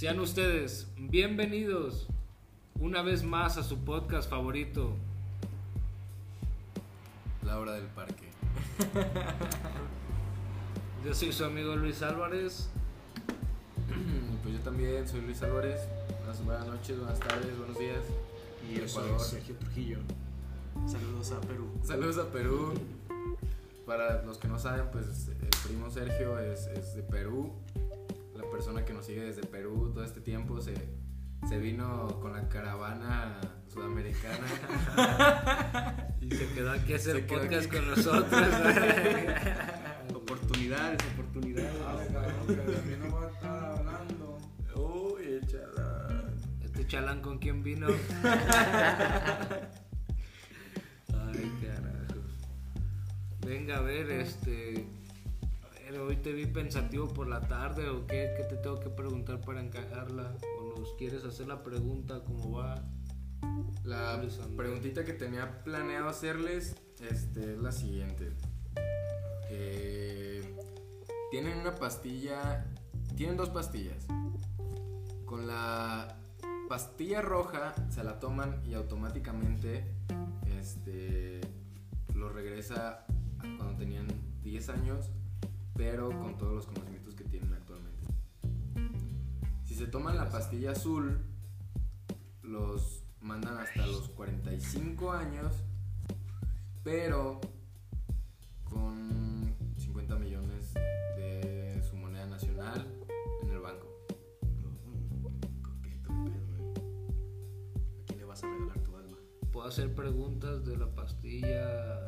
Sean ustedes bienvenidos una vez más a su podcast favorito. La hora del parque. Yo soy su amigo Luis Álvarez. Pues yo también soy Luis Álvarez. Buenas, buenas noches, buenas tardes, buenos días. Y yo soy Ecuador. Sergio Trujillo. Saludos a Perú. Saludos a Perú. Para los que no saben, pues el primo Sergio es, es de Perú. Persona que nos sigue desde Perú todo este tiempo se, se vino con la caravana sudamericana. Y se quedó aquí a hacer Se podcast aquí. con nosotros. Oportunidades, oportunidades. Uy, échala. Este chalán con quién vino. Ay, carajo. Venga, a ver, este. Hoy te vi pensativo por la tarde o qué, qué te tengo que preguntar para encajarla. O nos quieres hacer la pregunta, cómo va. La preguntita que tenía planeado hacerles este, es la siguiente. Eh, tienen una pastilla, tienen dos pastillas. Con la pastilla roja se la toman y automáticamente este, lo regresa a cuando tenían 10 años, pero con todos los conocimientos que tienen actualmente. Si se toman la pastilla azul, los mandan hasta los 45 años, pero con 50 millones de su moneda nacional en el banco. ¿A quién le vas a regalar tu alma? ¿Puedo hacer preguntas de la pastilla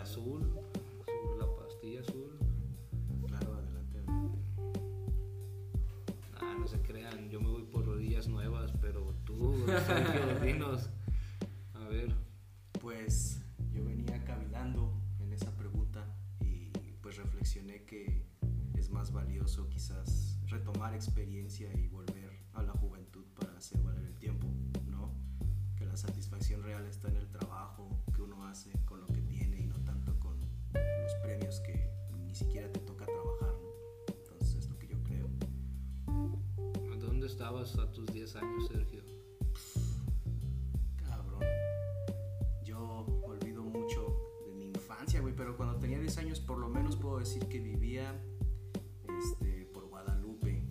azul? Sobre la pastilla azul. No se crean, yo me voy por rodillas nuevas, pero tú, Sergio, dinos. A ver, Pues yo venía cavilando en esa pregunta y pues reflexioné que es más valioso quizás retomar experiencia y volver a la juventud para hacer valer el tiempo, ¿no? Que la satisfacción real está en el trabajo que uno hace con lo que tiene y no tanto con los premios que ni siquiera te toca trabajar, ¿no? Estabas a tus 10 años, Sergio? Cabrón. Yo olvido mucho de mi infancia, güey, pero cuando tenía 10 años por lo menos puedo decir que vivía este, por Guadalupe.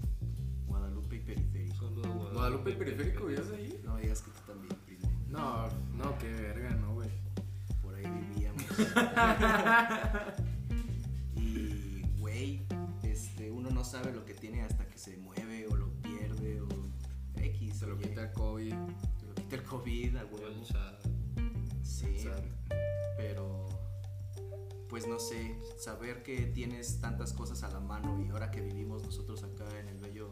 Guadalupe y Periférico. Guadalupe. ¿Guadalupe Periférico vivías ahí? No me digas que tú también, primo. No, no, qué verga, no, güey. Por ahí vivíamos. y, güey, este, uno no sabe lo que tiene hasta que se mueve COVID. Quita el COVID, a huevo. Sí, pero pues no sé, saber que tienes tantas cosas a la mano y ahora que vivimos nosotros acá en el bello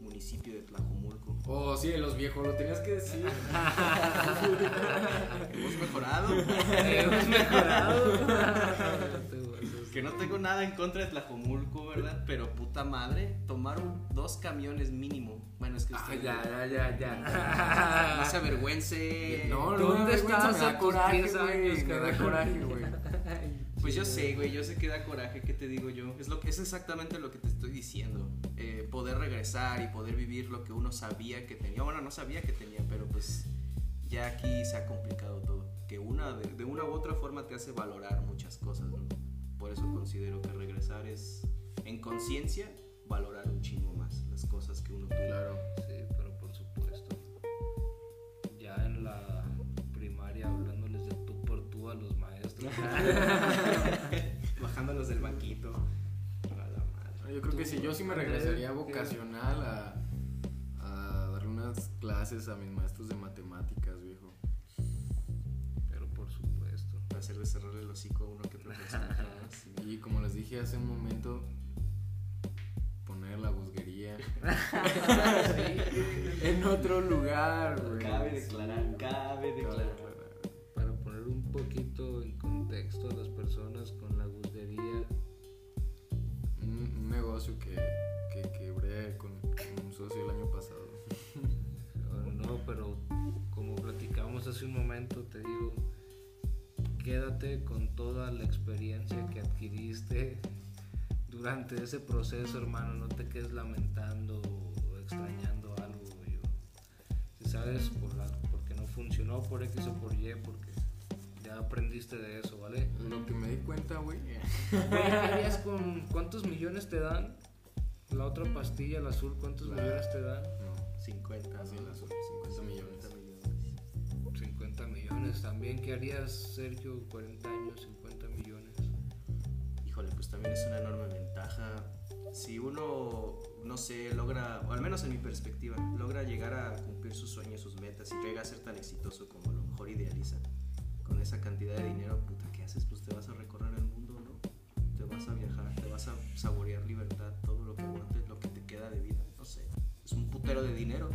municipio de Tlajomulco, Oh, sí, los viejos, lo tenías que decir. hemos mejorado. hemos mejorado. que no tengo nada en contra de Tlajomulco, ¿verdad? Pero puta madre, tomaron dos camiones mínimo. Bueno, es que Ah, usted ya, ya, ya, ya. no se avergüence. No, no, ¿Dónde estabas a coraje, 10 güey, años, Me da coraje, güey. Pues yo sé, güey, yo sé que da coraje, ¿qué te digo yo? Es, lo, que- es exactamente lo que te estoy diciendo. Eh, poder regresar y poder vivir lo que uno sabía que tenía. Bueno, no sabía que tenía, pero pues ya aquí se ha complicado todo. Que una de, de una u otra forma te hace valorar muchas cosas, ¿no? Por eso considero que regresar es, en conciencia, valorar un chingo más las cosas que uno tuvo. Claro. Sí, pero por supuesto. Ya en la primaria hablándoles de tú por tú a los maestros. Bajándolos del banquito. A la madre. Yo creo que sí, yo sí me regresaría vocacional a, a darle unas clases a mis maestros de matemáticas, viejo. Pero por supuesto. Para hacerle cerrarle el hocico a uno que dije hace un momento, poner la busguería en otro lugar, güey. Cabe declarar, cabe. Para poner un poquito en contexto a las personas con la guzdería, Un, un negocio que, que quebré con, con un socio el año pasado. no, pero como platicamos hace un momento, te digo, quédate con toda la experiencia que adquiriste durante ese proceso, hermano. No te quedes lamentando o extrañando algo, yo. Si sabes por la, porque no funcionó por X o por Y, porque ya aprendiste de eso, ¿vale? Lo que me di cuenta, güey. Güey, ¿qué harías con cuántos millones te dan? La otra pastilla, la azul, ¿cuántos La- millones te dan? No, 50, así ¿no? las 50 millones. Millones también. ¿Qué harías, Sergio? 40 años, 50 millones. Híjole, pues también es una enorme ventaja. Si uno, no sé, logra, o al menos en mi perspectiva, logra llegar a cumplir sus sueños, sus metas y llega a ser tan exitoso como a lo mejor idealiza, con esa cantidad de dinero, puta, ¿qué haces? Pues te vas a recorrer el mundo, ¿no? Te vas a viajar, te vas a saborear libertad, todo lo que aguantes, lo que te queda de vida, no sé. Es un putero de dinero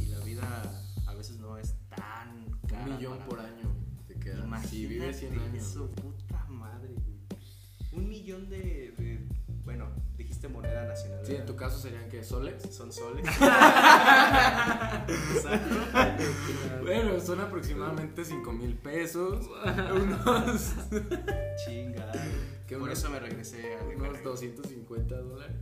y la vida veces no es tan cara. Un millón por año te queda. Imagínate Si vives 100 años. eso, puta madre, güey. Un millón de, de- bueno, dijiste moneda nacional. Sí, en tu caso serían que soles. Son soles. Exacto. Bueno, son aproximadamente 5 mil pesos. unos, Chingada. ¿Qué Por unos- eso me regresé a unos 250 dólares.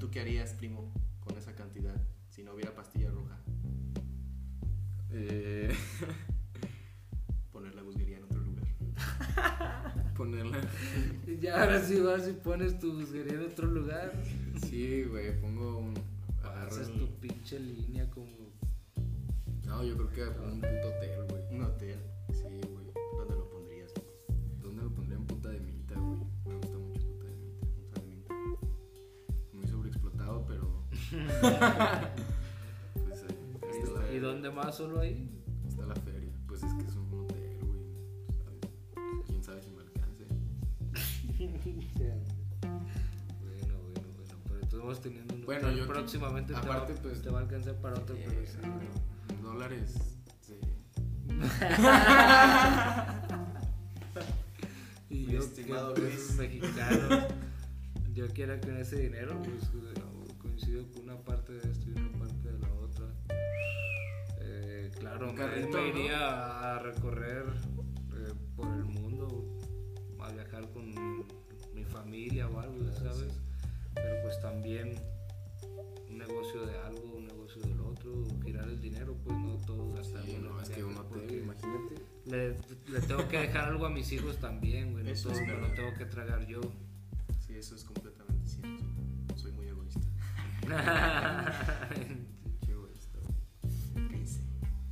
Tú qué harías, primo, con esa cantidad si no hubiera pastilla roja? Eh, Poner la busguería en otro lugar. ponerla. Ya ahora sí vas y pones tu busquería en otro lugar. Sí, güey, pongo un. Agarro Haces el- tu pinche línea como. No, yo creo que un puto hotel, güey. Un hotel. Sí, güey. ¿Dónde lo pondrías? Pues ahí, ahí está, la, ¿Y dónde más solo ahí? está la feria. Pues es que es un hotel, güey. ¿sabes? Quién sabe si me alcance. Bueno, bueno, bueno. Pero estamos teniendo un Bueno, hotel. yo- próximamente te, aparte, va, pues, te va a alcanzar para otro. Eh, pero sí. dólares. Sí. Y yo, estimado mexicanos, yo quiera con ese dinero, pues eh, coincido con una parte de esto y una parte de la otra. Eh, claro, me, carrito, me ¿no? iría a recorrer eh, por el mundo, a viajar con mi familia o algo, ¿sabes? Pero pues también un negocio de algo, un negocio del otro, girar el dinero, pues no todo gastarlo Sí, no, es que viaje, un hotel, porque imagínate. le, le tengo que dejar algo a mis hijos también, güey. No Eso todo es me lo verdad. tengo que tragar yo. Sí, eso es completamente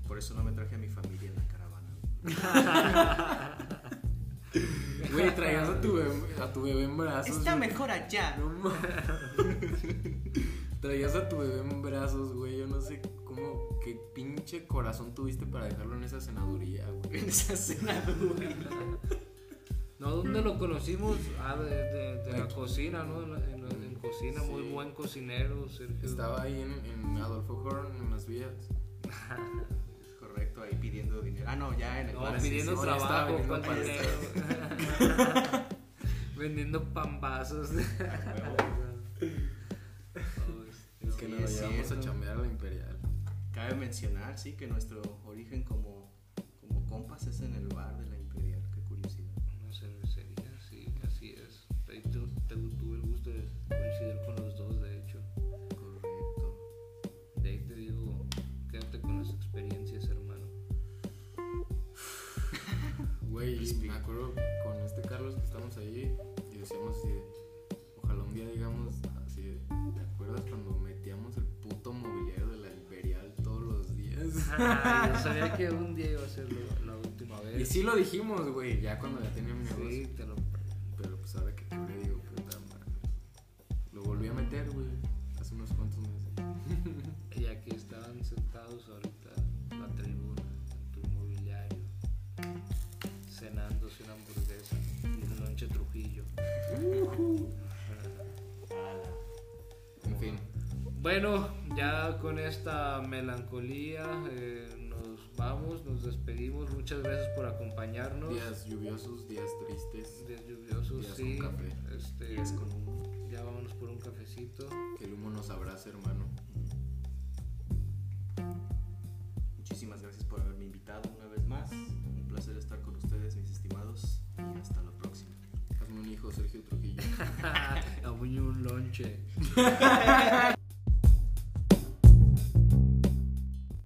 Por eso no me traje a mi familia en la caravana. Güey, traías a tu bebé, a tu bebé en brazos. güey. mejor allá. No. Traías a tu bebé en brazos, güey. Yo no sé cómo, qué pinche corazón tuviste para dejarlo en esa senaduría, güey. En esa cena, güey. No, ¿dónde lo conocimos? Ah, de, de- de la cocina, ¿no? En, la- en la- cocina, muy Sí. buen cocinero, Sergio. Estaba ahí en, en Adolfo Horn, en las vías. Correcto, ahí pidiendo dinero. Ah, no, ya en el No, pidiendo sí, sí, trabajo, vendiendo ¿cuál pan. Vendiendo pambazos. Es que Sí, nos es llevamos a chambear a la Imperial. Cabe mencionar, sí, que nuestro origen como, como compas es en el bar de la Imperial. Coincidir con los dos, de hecho. Correcto. De ahí te digo, quédate con las experiencias, hermano. Güey, me acuerdo con este Carlos que estamos ahí y decíamos así de, ojalá un día digamos así de, ¿te acuerdas cuando metíamos el puto mobiliario de la Imperial todos los días? Ay, yo sabía que un día iba a ser lo- la última vez. Y sí lo dijimos, güey, ya cuando ya tenía sentados ahorita la tribuna, en tu mobiliario, cenándose una hamburguesa y un lonche Trujillo. En fin, Bueno, ya con esta melancolía eh, nos vamos, nos despedimos. Muchas gracias por acompañarnos. días lluviosos, días tristes, Días lluviosos, Días sí. con café. Este, Días con humo. Ya vámonos por un cafecito. que el humo nos abrace, hermano. Sergio Trujillo. a un lonche.